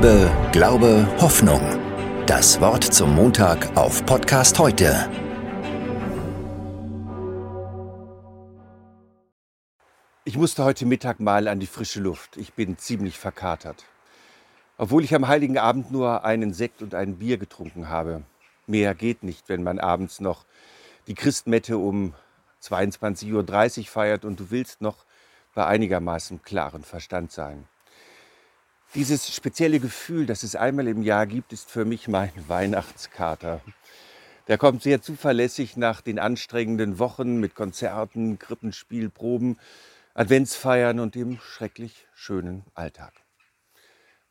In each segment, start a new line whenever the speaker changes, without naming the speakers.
Liebe, Glaube, Hoffnung. Das Wort zum Montag auf Podcast heute.
Ich musste heute Mittag mal an die frische Luft. Ich bin ziemlich verkatert. Obwohl ich am heiligen Abend nur einen Sekt und ein Bier getrunken habe. Mehr geht nicht, wenn man abends noch die Christmette um 22.30 Uhr feiert und du willst noch bei einigermaßen klaren Verstand sein. Dieses spezielle Gefühl, das es einmal im Jahr gibt, ist für mich mein Weihnachtskater. Der kommt sehr zuverlässig nach den anstrengenden Wochen mit Konzerten, Krippenspielproben, Adventsfeiern und dem schrecklich schönen Alltag.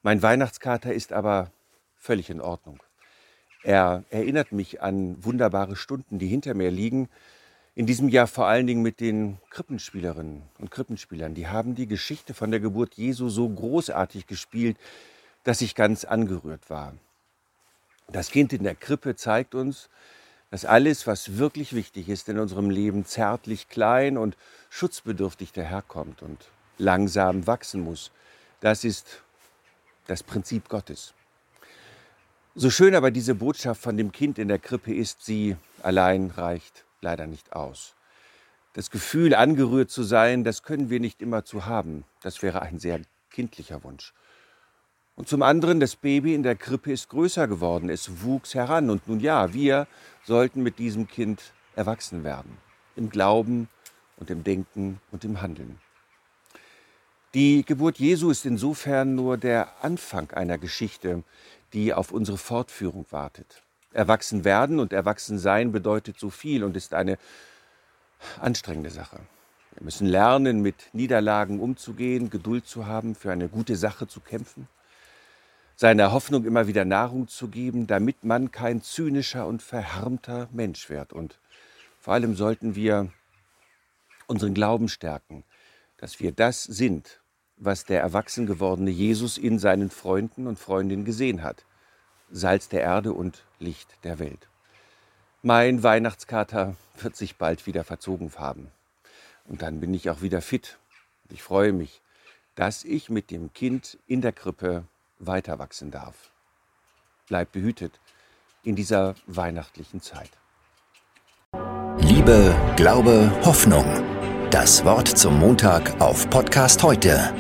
Mein Weihnachtskater ist aber völlig in Ordnung. Er erinnert mich an wunderbare Stunden, die hinter mir liegen, in diesem Jahr vor allen Dingen mit den Krippenspielerinnen und Krippenspielern. Die haben die Geschichte von der Geburt Jesu so großartig gespielt, dass ich ganz angerührt war. Das Kind in der Krippe zeigt uns, dass alles, was wirklich wichtig ist in unserem Leben, zärtlich klein und schutzbedürftig daherkommt und langsam wachsen muss. Das ist das Prinzip Gottes. So schön aber diese Botschaft von dem Kind in der Krippe ist, sie allein reicht leider nicht aus. Das Gefühl, angerührt zu sein, das können wir nicht immer zu haben. Das wäre ein sehr kindlicher Wunsch. Und zum anderen, das Baby in der Krippe ist größer geworden, es wuchs heran. Und nun ja, wir sollten mit diesem Kind erwachsen werden. Im Glauben und im Denken und im Handeln. Die Geburt Jesu ist insofern nur der Anfang einer Geschichte, die auf unsere Fortführung wartet. Erwachsen werden und erwachsen sein bedeutet so viel und ist eine anstrengende Sache. Wir müssen lernen, mit Niederlagen umzugehen, Geduld zu haben, für eine gute Sache zu kämpfen, seiner Hoffnung immer wieder Nahrung zu geben, damit man kein zynischer und verhärmter Mensch wird. Und vor allem sollten wir unseren Glauben stärken, dass wir das sind, was der erwachsen gewordene Jesus in seinen Freunden und Freundinnen gesehen hat. Salz der Erde und Licht der Welt. Mein Weihnachtskater wird sich bald wieder verzogen haben. Und dann bin ich auch wieder fit. Ich freue mich, dass ich mit dem Kind in der Krippe weiter wachsen darf. Bleib behütet in dieser weihnachtlichen Zeit.
Liebe, Glaube, Hoffnung. Das Wort zum Montag auf Podcast heute